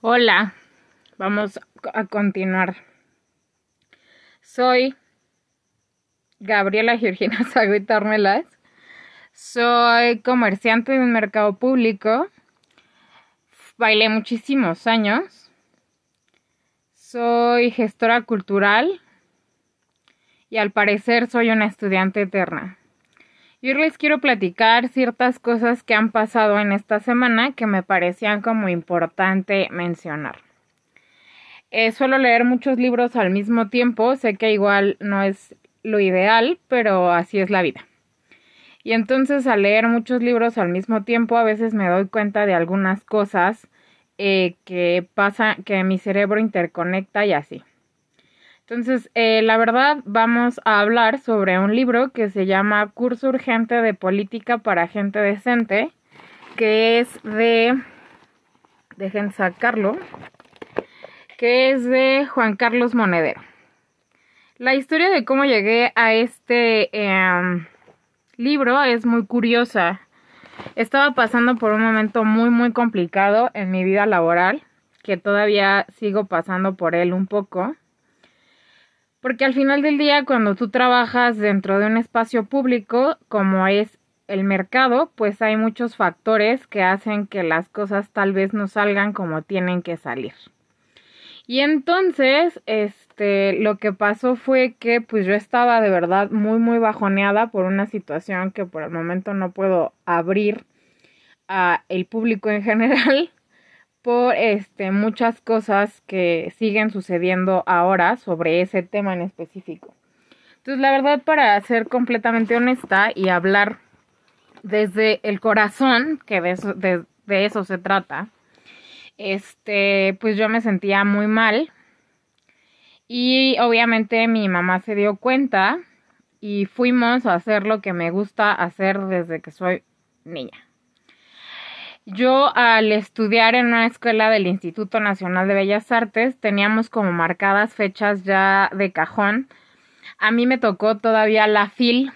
Hola, vamos a continuar. Soy Gabriela Georgina Tormelas. Soy comerciante de un mercado público. Bailé muchísimos años. Soy gestora cultural. Y al parecer soy una estudiante eterna. Y hoy les quiero platicar ciertas cosas que han pasado en esta semana que me parecían como importante mencionar. Eh, suelo leer muchos libros al mismo tiempo, sé que igual no es lo ideal, pero así es la vida. Y entonces al leer muchos libros al mismo tiempo a veces me doy cuenta de algunas cosas eh, que pasa, que mi cerebro interconecta y así. Entonces, eh, la verdad, vamos a hablar sobre un libro que se llama Curso Urgente de Política para Gente Decente, que es de... Dejen sacarlo. Que es de Juan Carlos Monedero. La historia de cómo llegué a este em, libro es muy curiosa. Estaba pasando por un momento muy, muy complicado en mi vida laboral, que todavía sigo pasando por él un poco. Porque al final del día, cuando tú trabajas dentro de un espacio público, como es el mercado, pues hay muchos factores que hacen que las cosas tal vez no salgan como tienen que salir. Y entonces, este, lo que pasó fue que pues yo estaba de verdad muy, muy bajoneada por una situación que por el momento no puedo abrir a el público en general por este, muchas cosas que siguen sucediendo ahora sobre ese tema en específico. Entonces, la verdad, para ser completamente honesta y hablar desde el corazón, que de eso, de, eso se trata, este, pues yo me sentía muy mal. Y obviamente mi mamá se dio cuenta y fuimos a hacer lo que me gusta hacer desde que soy niña. Yo al estudiar en una escuela del Instituto Nacional de Bellas Artes teníamos como marcadas fechas ya de cajón. A mí me tocó todavía la FIL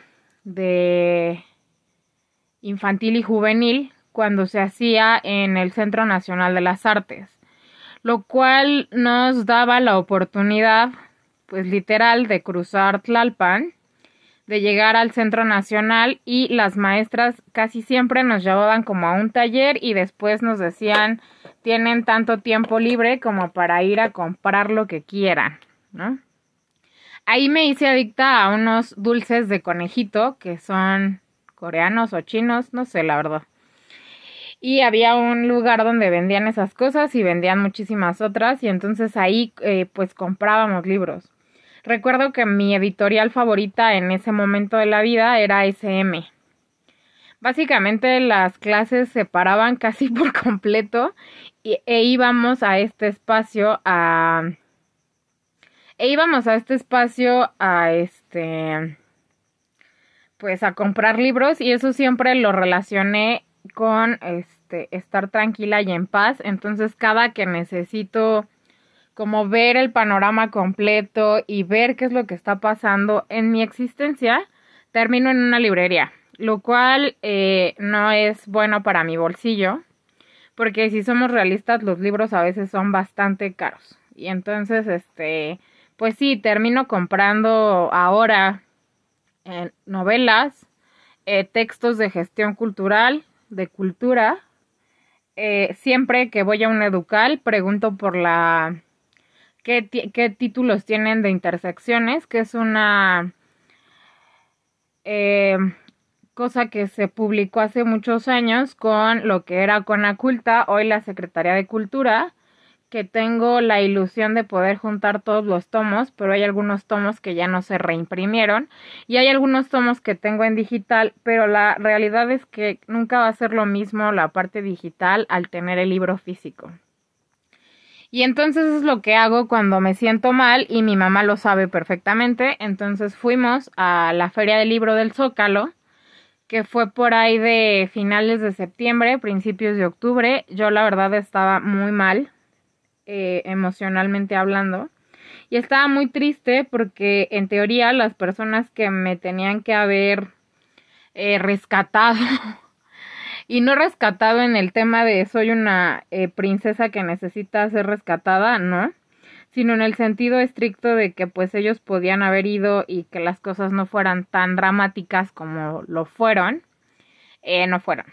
de infantil y juvenil cuando se hacía en el Centro Nacional de las Artes, lo cual nos daba la oportunidad, pues literal, de cruzar Tlalpan de llegar al centro nacional y las maestras casi siempre nos llevaban como a un taller y después nos decían tienen tanto tiempo libre como para ir a comprar lo que quieran, ¿no? Ahí me hice adicta a unos dulces de conejito que son coreanos o chinos, no sé la verdad. Y había un lugar donde vendían esas cosas y vendían muchísimas otras y entonces ahí eh, pues comprábamos libros. Recuerdo que mi editorial favorita en ese momento de la vida era SM. Básicamente las clases se paraban casi por completo y, e íbamos a este espacio a e íbamos a este espacio a este pues a comprar libros y eso siempre lo relacioné con este estar tranquila y en paz, entonces cada que necesito como ver el panorama completo y ver qué es lo que está pasando en mi existencia, termino en una librería, lo cual eh, no es bueno para mi bolsillo, porque si somos realistas, los libros a veces son bastante caros. Y entonces, este, pues sí, termino comprando ahora eh, novelas, eh, textos de gestión cultural, de cultura. siempre que voy a un educal, pregunto por la qué, títulos tienen de intersecciones, que es una eh, cosa que se publicó hace muchos años con lo que era Conaculta, hoy la Secretaría de Cultura, que tengo la ilusión de poder juntar todos los tomos, pero hay algunos tomos que ya no se reimprimieron y hay algunos tomos que tengo en digital, pero la realidad es que nunca va a ser lo mismo la parte digital al tener el libro físico. Y entonces es lo que hago cuando me siento mal y mi mamá lo sabe perfectamente. Entonces fuimos a la Feria del Libro del Zócalo, que fue por ahí de finales de septiembre, principios de octubre. Yo la verdad estaba muy mal, eh, emocionalmente hablando. Y estaba muy triste porque en teoría las personas que me tenían que haber eh, rescatado Y no rescatado en el tema de soy una eh, princesa que necesita ser rescatada, no, sino en el sentido estricto de que pues ellos podían haber ido y que las cosas no fueran tan dramáticas como lo fueron, eh, no fueron.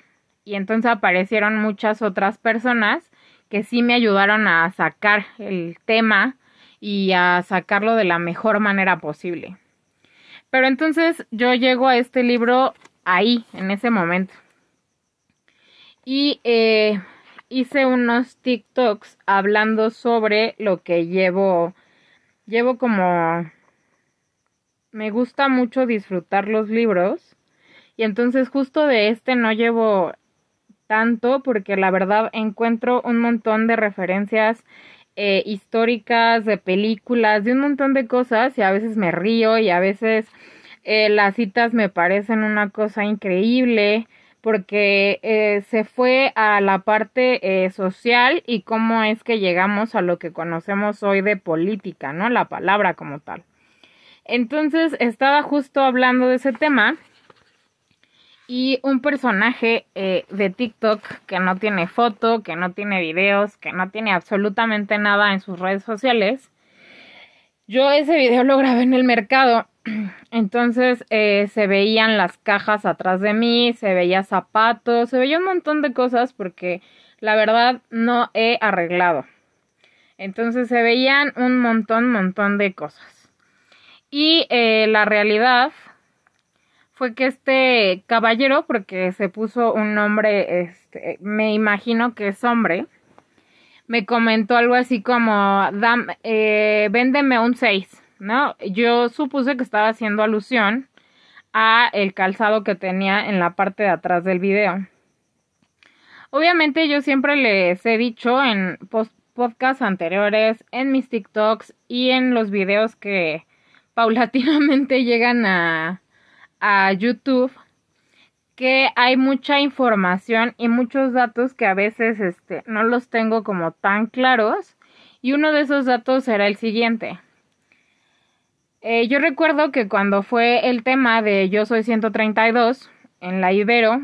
Y entonces aparecieron muchas otras personas que sí me ayudaron a sacar el tema y a sacarlo de la mejor manera posible. Pero entonces yo llego a este libro ahí, en ese momento. Y eh, hice unos TikToks hablando sobre lo que llevo. Llevo como... Me gusta mucho disfrutar los libros. Y entonces justo de este no llevo tanto porque la verdad encuentro un montón de referencias eh, históricas, de películas, de un montón de cosas y a veces me río y a veces eh, las citas me parecen una cosa increíble porque eh, se fue a la parte social y cómo es que llegamos a lo que conocemos hoy de política, ¿no? La palabra como tal. Entonces estaba justo hablando de ese tema y un personaje eh, de TikTok que no tiene foto, que no tiene videos, que no tiene absolutamente nada en sus redes sociales. Yo ese video lo grabé en el mercado, entonces eh, se veían las cajas atrás de mí, se veía zapatos, se veía un montón de cosas porque la verdad no he arreglado. Entonces se veían un montón, montón de cosas. Y eh, la realidad fue que este caballero, porque se puso un nombre, este, me imagino que es hombre, me comentó algo así como, eh, véndeme un 6, ¿no? Yo supuse que estaba haciendo alusión a el calzado que tenía en la parte de atrás del video. Obviamente yo siempre les he dicho en podcasts anteriores, en mis TikToks y en los videos que paulatinamente llegan a, a YouTube que hay mucha información y muchos datos que a veces este, no los tengo como tan claros y uno de esos datos era el siguiente. Eh, yo recuerdo que cuando fue el tema de Yo Soy 132 en la Ibero,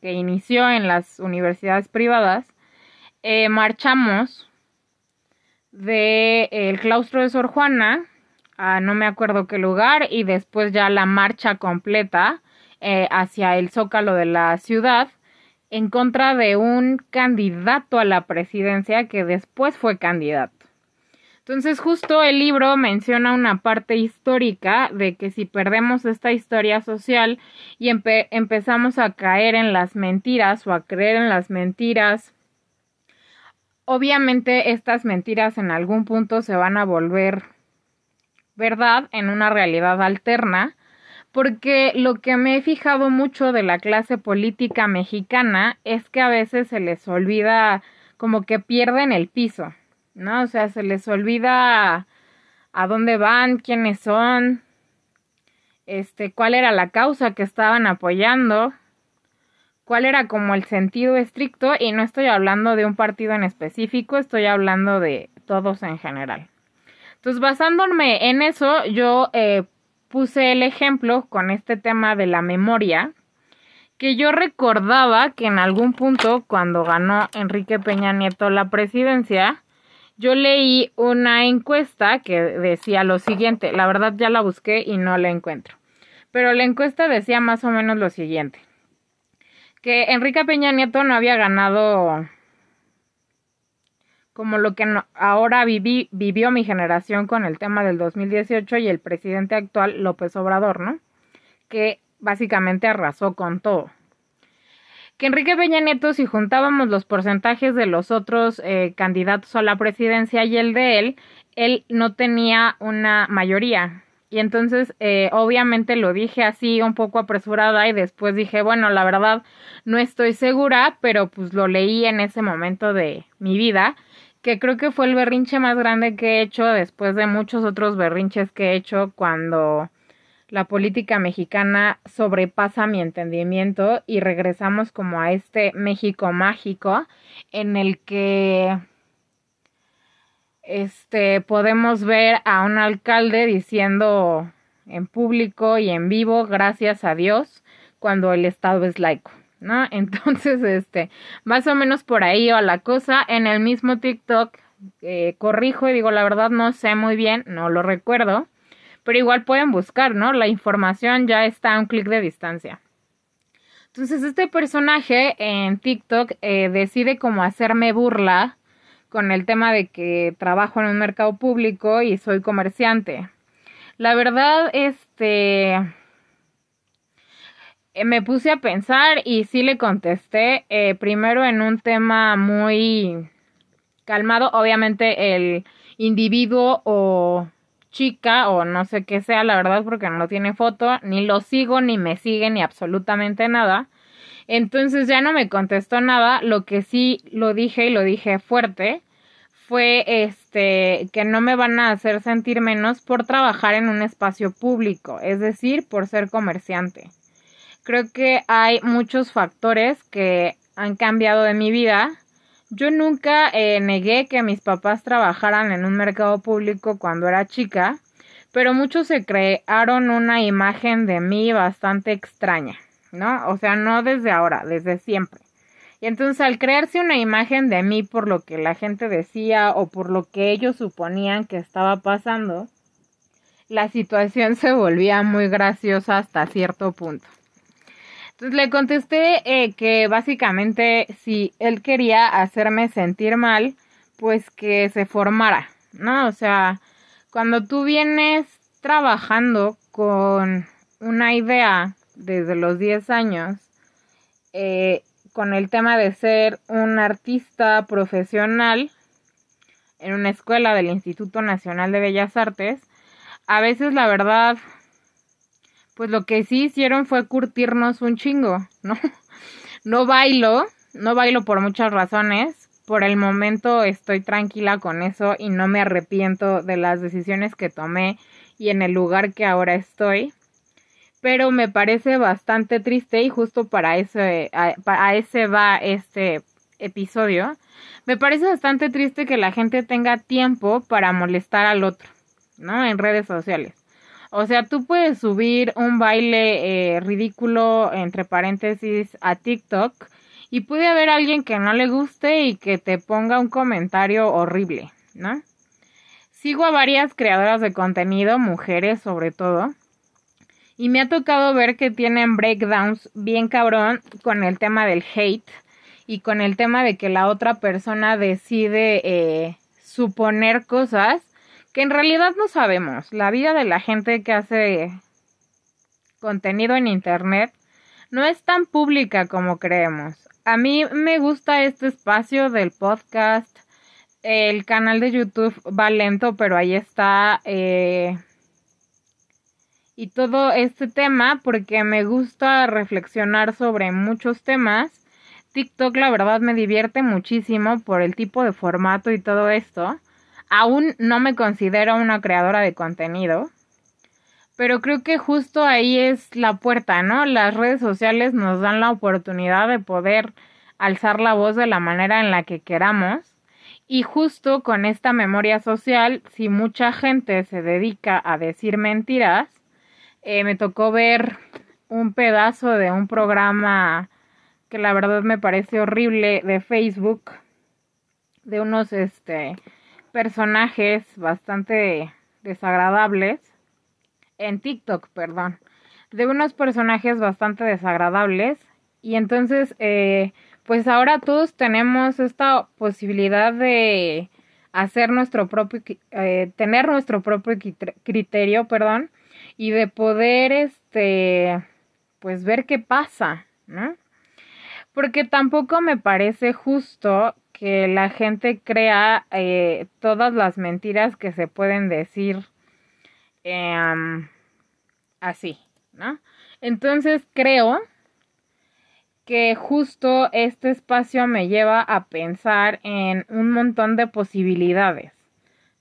que inició en las universidades privadas, eh, marchamos del el claustro de Sor Juana no me acuerdo qué lugar y después ya la marcha completa eh, hacia el zócalo de la ciudad en contra de un candidato a la presidencia que después fue candidato. Entonces justo el libro menciona una parte histórica de que si perdemos esta historia social y empezamos a caer en las mentiras o a creer en las mentiras, obviamente estas mentiras en algún punto se van a volver verdad en una realidad alterna, porque lo que me he fijado mucho de la clase política mexicana es que a veces se les olvida como que pierden el piso, ¿no? O sea, se les olvida a dónde van, quiénes son, este, cuál era la causa que estaban apoyando, cuál era como el sentido estricto, y no estoy hablando de un partido en específico, estoy hablando de todos en general. Entonces, basándome en eso, yo eh, puse el ejemplo con este tema de la memoria, que yo recordaba que en algún punto, cuando ganó Enrique Peña Nieto la presidencia, yo leí una encuesta que decía lo siguiente, la verdad ya la busqué y no la encuentro, pero la encuesta decía más o menos lo siguiente, que Enrique Peña Nieto no había ganado como lo que ahora viví, vivió mi generación con el tema del 2018 y el presidente actual López Obrador, ¿no? Que básicamente arrasó con todo. Que Enrique Peña Nieto, si juntábamos los porcentajes de los otros eh, candidatos a la presidencia y el de él, él no tenía una mayoría. Y entonces, eh, obviamente lo dije así un poco apresurada y después dije, bueno, la verdad no estoy segura, pero pues lo leí en ese momento de mi vida que creo que fue el berrinche más grande que he hecho después de muchos otros berrinches que he hecho cuando la política mexicana sobrepasa mi entendimiento y regresamos como a este México mágico en el que este podemos ver a un alcalde diciendo en público y en vivo gracias a Dios cuando el estado es laico, ¿no? Entonces, este, más o menos por ahí va la cosa. En el mismo TikTok, eh, corrijo y digo, la verdad no sé muy bien, no lo recuerdo, pero igual pueden buscar, ¿no? La información ya está a un clic de distancia. Entonces, este personaje en TikTok eh, decide como hacerme burla con el tema de que trabajo en un mercado público y soy comerciante. La verdad, este, eh, me puse a pensar y sí le contesté, eh, primero en un tema muy calmado, obviamente el individuo o chica o no sé qué sea, la verdad, porque no tiene foto, ni lo sigo, ni me sigue, ni absolutamente nada. Entonces ya no me contestó nada, lo que sí lo dije y lo dije fuerte fue este que no me van a hacer sentir menos por trabajar en un espacio público, es decir, por ser comerciante. Creo que hay muchos factores que han cambiado de mi vida. Yo nunca eh, negué que mis papás trabajaran en un mercado público cuando era chica, pero muchos se crearon una imagen de mí bastante extraña, ¿no? O sea, no desde ahora, desde siempre. Y entonces al crearse una imagen de mí por lo que la gente decía o por lo que ellos suponían que estaba pasando, la situación se volvía muy graciosa hasta cierto punto. Le contesté eh, que básicamente si él quería hacerme sentir mal, pues que se formara, ¿no? O sea, cuando tú vienes trabajando con una idea desde los 10 años, eh, con el tema de ser un artista profesional en una escuela del Instituto Nacional de Bellas Artes, a veces la verdad, pues lo que sí hicieron fue curtirnos un chingo, ¿no? No bailo, no bailo por muchas razones. Por el momento estoy tranquila con eso y no me arrepiento de las decisiones que tomé y en el lugar que ahora estoy pero me parece bastante triste y justo para ese, a, ese va este episodio. Me parece bastante triste que la gente tenga tiempo para molestar al otro, ¿no? En redes sociales. O sea, tú puedes subir un baile eh, ridículo, entre paréntesis, a TikTok y puede haber alguien que no le guste y que te ponga un comentario horrible, ¿no? Sigo a varias creadoras de contenido, mujeres sobre todo, y me ha tocado ver que tienen breakdowns bien cabrón con el tema del hate y con el tema de que la otra persona decide eh, suponer cosas que en realidad no sabemos. La vida de la gente que hace contenido en internet no es tan pública como creemos. A mí me gusta este espacio del podcast. El canal de YouTube va lento, pero ahí está. Eh, y todo este tema porque me gusta reflexionar sobre muchos temas. TikTok la verdad me divierte muchísimo por el tipo de formato y todo esto. Aún no me considero una creadora de contenido, pero creo que justo ahí es la puerta, ¿no? Las redes sociales nos dan la oportunidad de poder alzar la voz de la manera en la que queramos. Y justo con esta memoria social, si mucha gente se dedica a decir mentiras, eh, me tocó ver un pedazo de un programa que la verdad me parece horrible de Facebook de unos este personajes bastante desagradables en TikTok, perdón, de unos personajes bastante desagradables y entonces eh, pues ahora todos tenemos esta posibilidad de hacer nuestro propio eh, tener nuestro propio criterio, perdón, y de poder, este, pues ver qué pasa, ¿no? Porque tampoco me parece justo que la gente crea eh, todas las mentiras que se pueden decir em, así, ¿no? Entonces creo que justo este espacio me lleva a pensar en un montón de posibilidades.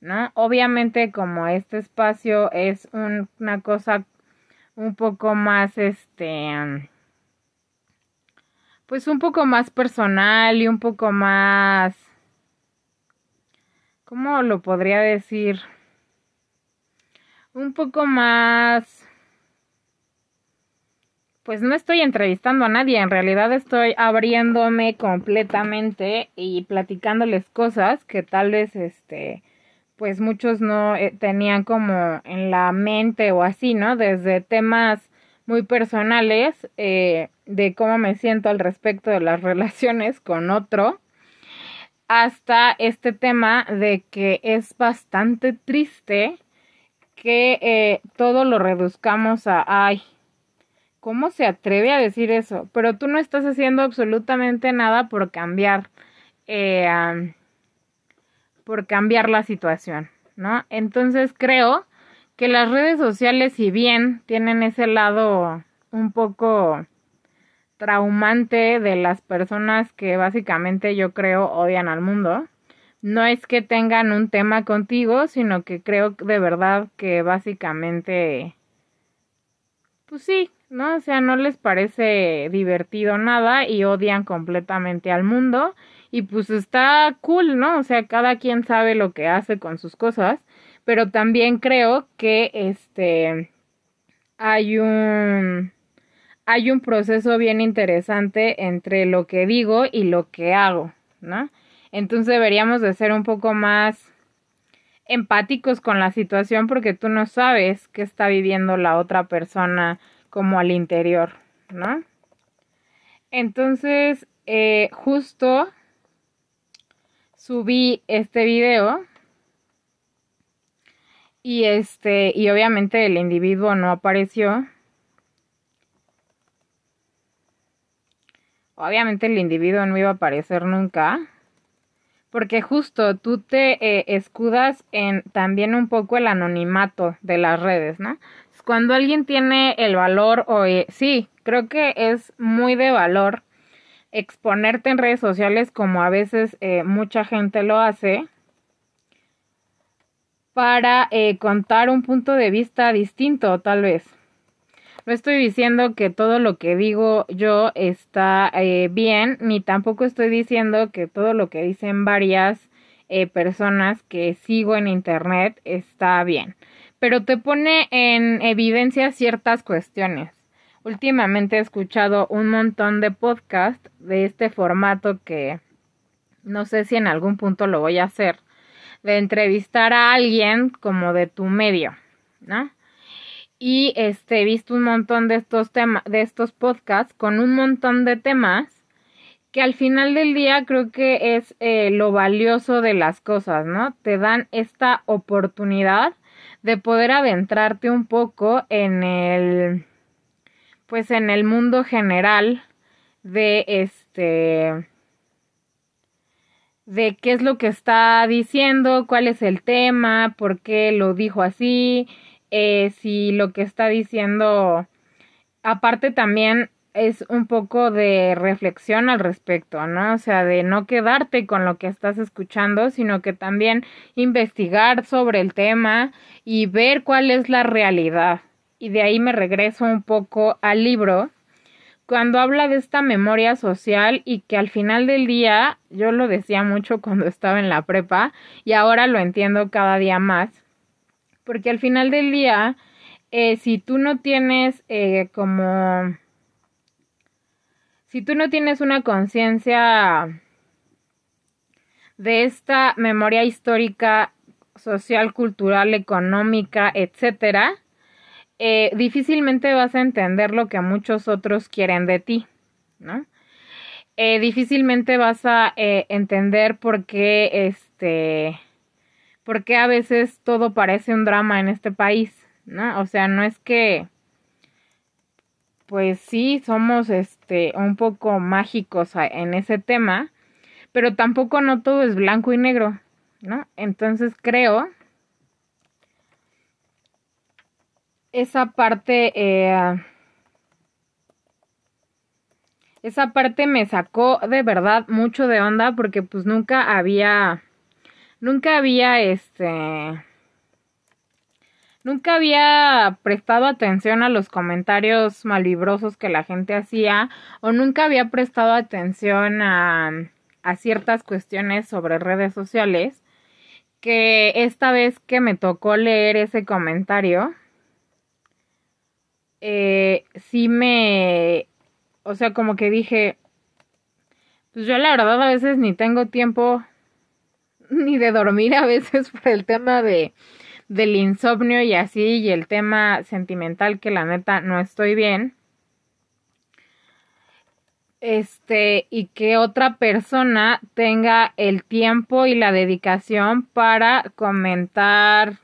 ¿no? Obviamente como este espacio es una cosa un poco más, este, pues un poco más personal y un poco más, ¿cómo lo podría decir? Un poco más pues no estoy entrevistando a nadie, en realidad estoy abriéndome completamente y platicándoles cosas que tal vez este pues muchos no eh, tenían como en la mente o así, ¿no? Desde temas muy personales eh, de cómo me siento al respecto de las relaciones con otro, hasta este tema de que es bastante triste que eh, todo lo reduzcamos a, ay, ¿cómo se atreve a decir eso? Pero tú no estás haciendo absolutamente nada por cambiar, eh, por cambiar la situación, ¿no? Entonces creo que las redes sociales, si bien tienen ese lado un poco traumante de las personas que básicamente yo creo odian al mundo, no es que tengan un tema contigo, sino que creo de verdad que básicamente, pues sí, ¿no? O sea, no les parece divertido nada y odian completamente al mundo y pues está cool, ¿no? O sea, cada quien sabe lo que hace con sus cosas, pero también creo que este hay un hay un proceso bien interesante entre lo que digo y lo que hago, ¿no? Entonces deberíamos de ser un poco más empáticos con la situación porque tú no sabes qué está viviendo la otra persona como al interior, ¿no? Entonces, eh, justo subí este video y este, y obviamente el individuo no apareció obviamente el individuo no iba a aparecer nunca, porque justo tú te eh, escudas en también un poco el anonimato de las redes, ¿no? Cuando alguien tiene el valor, o eh, sí, creo que es muy de valor exponerte en redes sociales como a veces eh, mucha gente lo hace para contar un punto de vista distinto, tal vez. No estoy diciendo que todo lo que digo yo está eh, bien, ni tampoco estoy diciendo que todo lo que dicen varias eh, personas que sigo en internet está bien. Pero te pone en evidencia ciertas cuestiones. Últimamente he escuchado un montón de podcasts de este formato que no sé si en algún punto lo voy a hacer, de entrevistar a alguien como de tu medio, ¿no? y este he visto un montón de estos temas de estos podcasts con un montón de temas que al final del día creo que es eh, lo valioso de las cosas, ¿no? Te dan esta oportunidad de poder adentrarte un poco en el pues en el mundo general de este de qué es lo que está diciendo, cuál es el tema, por qué lo dijo así, eh, si lo que está diciendo, aparte también es un poco de reflexión al respecto, ¿no? O sea, de no quedarte con lo que estás escuchando, sino que también investigar sobre el tema y ver cuál es la realidad. Y de ahí me regreso un poco al libro, cuando habla de esta memoria social y que al final del día, yo lo decía mucho cuando estaba en la prepa y ahora lo entiendo cada día más, porque al final del día, eh, si tú no tienes eh, como, si tú no tienes una conciencia de esta memoria histórica, social, cultural, económica, etcétera, eh, difícilmente vas a entender lo que muchos otros quieren de ti, ¿no? difícilmente vas a entender por qué este porque a veces todo parece un drama en este país, ¿no? O sea, no es que pues sí somos este un poco mágicos en ese tema, pero tampoco no todo es blanco y negro, ¿no? Entonces creo esa parte eh, esa parte me sacó de verdad mucho de onda porque pues nunca había nunca había este nunca había prestado atención a los comentarios malvibrosos que la gente hacía o nunca había prestado atención a, a ciertas cuestiones sobre redes sociales que esta vez que me tocó leer ese comentario eh, sí me, o sea, como que dije, pues yo la verdad a veces ni tengo tiempo ni de dormir a veces por el tema de del insomnio y así y el tema sentimental que la neta no estoy bien. Este y que otra persona tenga el tiempo y la dedicación para comentar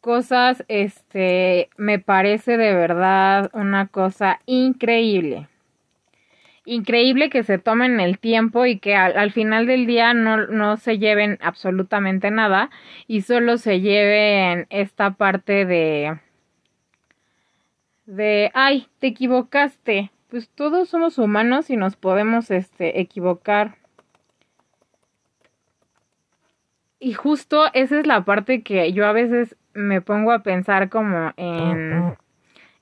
cosas este me parece de verdad una cosa increíble. Increíble que se tomen el tiempo y que al, final del día no, no, se lleven absolutamente nada y solo se lleven esta parte de de ay te equivocaste pues todos somos humanos y nos podemos este equivocar y justo esa es la parte que yo a veces me pongo a pensar como en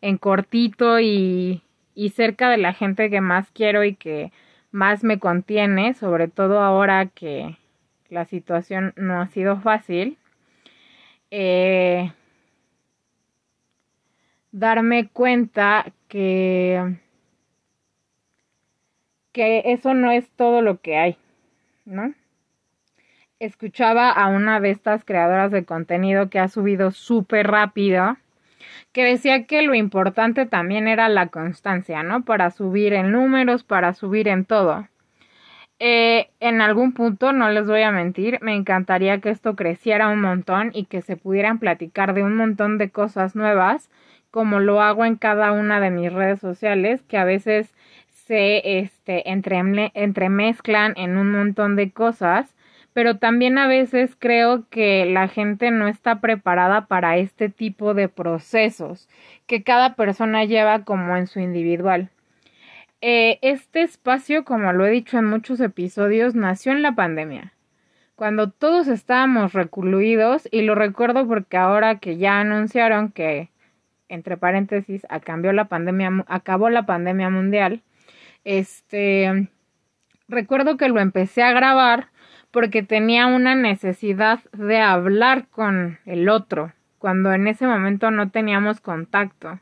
en cortito y y cerca de la gente que más quiero y que más me contiene, sobre todo ahora que la situación no ha sido fácil. Eh, darme cuenta que que eso no es todo lo que hay, ¿no? Escuchaba a una de estas creadoras de contenido que ha subido súper rápido que decía que lo importante también era la constancia, ¿no? Para subir en números, para subir en todo. Eh, en algún punto, no les voy a mentir, me encantaría que esto creciera un montón y que se pudieran platicar de un montón de cosas nuevas, como lo hago en cada una de mis redes sociales, que a veces se este, entremezclan en un montón de cosas pero también a veces creo que la gente no está preparada para este tipo de procesos que cada persona lleva como en su individual. Eh, este espacio, como lo he dicho en muchos episodios, nació en la pandemia, cuando todos estábamos recluidos, y lo recuerdo porque ahora que ya anunciaron que, entre paréntesis, acabó la pandemia, acabó la pandemia mundial, este, recuerdo que lo empecé a grabar porque tenía una necesidad de hablar con el otro, cuando en ese momento no teníamos contacto.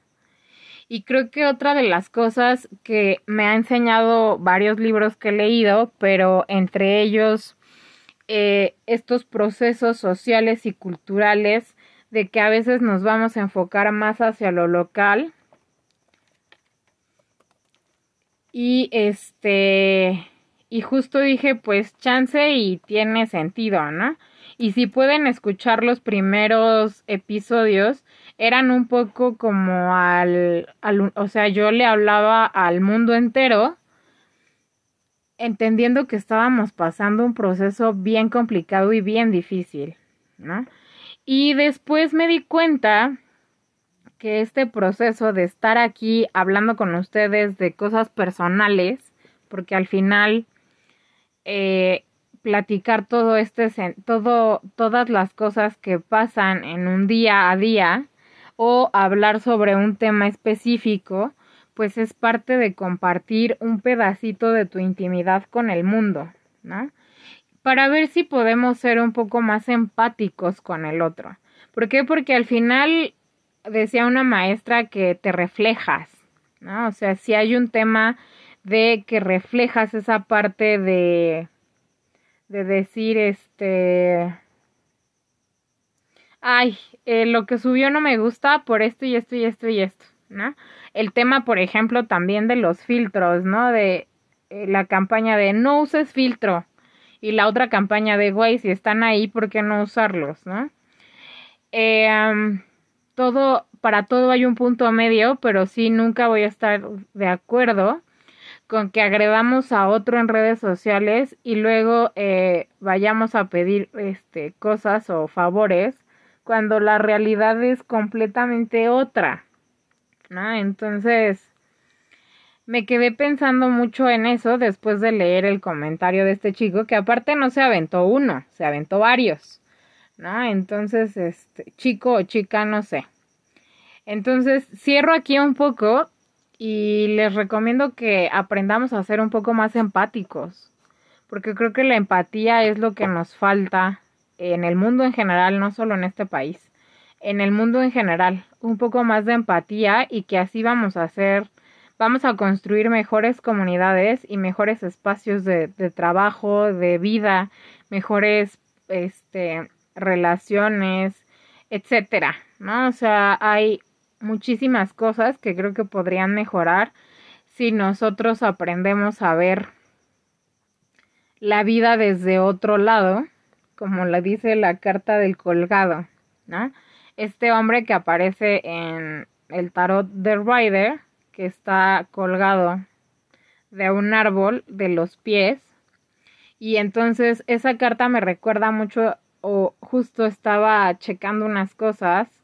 Y creo que otra de las cosas que me ha enseñado varios libros que he leído, pero entre ellos eh, estos procesos sociales y culturales de que a veces nos vamos a enfocar más hacia lo local. Y este y justo dije, pues chance y tiene sentido, ¿no? Y si pueden escuchar los primeros episodios, eran un poco como al, al, o sea, yo le hablaba al mundo entero, entendiendo que estábamos pasando un proceso bien complicado y bien difícil, ¿no? Y después me di cuenta que este proceso de estar aquí hablando con ustedes de cosas personales, porque al final eh, platicar todo este, todo, todas las cosas que pasan en un día a día o hablar sobre un tema específico, pues es parte de compartir un pedacito de tu intimidad con el mundo, ¿no? Para ver si podemos ser un poco más empáticos con el otro. ¿Por qué? Porque al final decía una maestra que te reflejas, ¿no? O sea, si hay un tema de que reflejas esa parte de de decir este ay eh, lo que subió no me gusta por esto y esto y esto y esto no el tema por ejemplo también de los filtros no de eh, la campaña de no uses filtro y la otra campaña de güey si están ahí por qué no usarlos no eh, todo para todo hay un punto medio pero sí nunca voy a estar de acuerdo con que agredamos a otro en redes sociales y luego eh, vayamos a pedir este cosas o favores cuando la realidad es completamente otra ¿no? entonces me quedé pensando mucho en eso después de leer el comentario de este chico que aparte no se aventó uno se aventó varios ¿no? entonces este chico o chica no sé entonces cierro aquí un poco y les recomiendo que aprendamos a ser un poco más empáticos, porque creo que la empatía es lo que nos falta en el mundo en general, no solo en este país. en el mundo en general, un poco más de empatía y que así vamos a hacer, vamos a construir mejores comunidades y mejores espacios de, de trabajo, de vida, mejores este, relaciones, etcétera, ¿no? O sea, hay muchísimas cosas que creo que podrían mejorar si nosotros aprendemos a ver la vida desde otro lado, como la dice la carta del colgado, ¿no? Este hombre que aparece en el tarot de Rider, que está colgado de un árbol de los pies, y entonces esa carta me recuerda mucho, o justo estaba checando unas cosas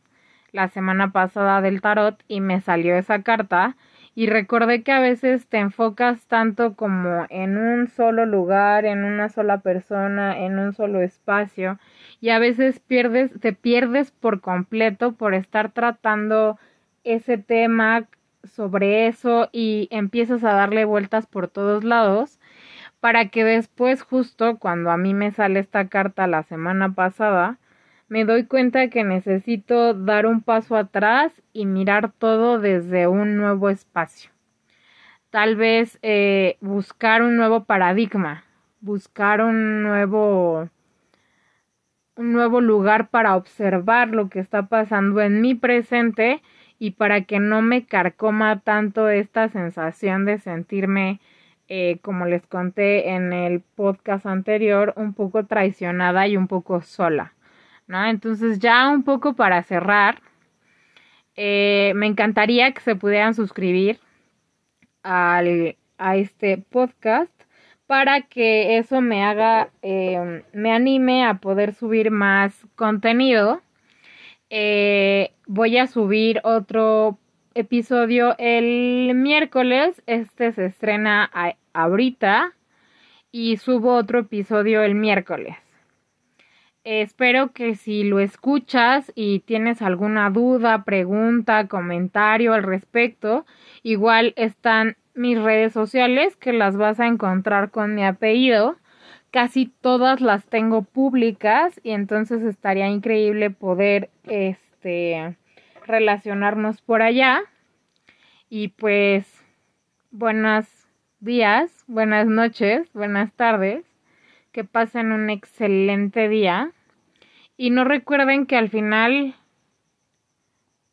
la semana pasada del tarot y me salió esa carta. Y recordé que a veces te enfocas tanto como en un solo lugar, en una sola persona, en un solo espacio y a veces pierdes, te pierdes por completo por estar tratando ese tema sobre eso y empiezas a darle vueltas por todos lados para que después justo cuando a mí me sale esta carta la semana pasada me doy cuenta que necesito dar un paso atrás y mirar todo desde un nuevo espacio. Tal vez eh, buscar un nuevo paradigma, buscar un nuevo un nuevo lugar para observar lo que está pasando en mi presente y para que no me carcoma tanto esta sensación de sentirme, eh, como les conté en el podcast anterior, un poco traicionada y un poco sola. ¿No? Entonces ya un poco para cerrar, eh, me encantaría que se pudieran suscribir al, a este podcast para que eso me haga, eh, me anime a poder subir más contenido. Eh, voy a subir otro episodio el miércoles, este se estrena ahorita y subo otro episodio el miércoles espero que si lo escuchas y tienes alguna duda, pregunta, comentario al respecto, igual están mis redes sociales que las vas a encontrar con mi apellido. Casi todas las tengo públicas y entonces estaría increíble poder este relacionarnos por allá. Y pues buenos días, buenas noches, buenas tardes que pasen un excelente día y no recuerden que al final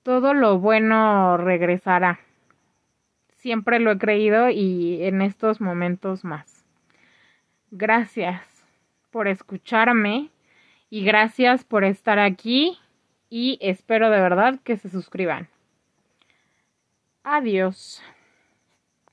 todo lo bueno regresará. Siempre lo he creído y en estos momentos más. Gracias por escucharme y gracias por estar aquí y espero de verdad que se suscriban. Adiós.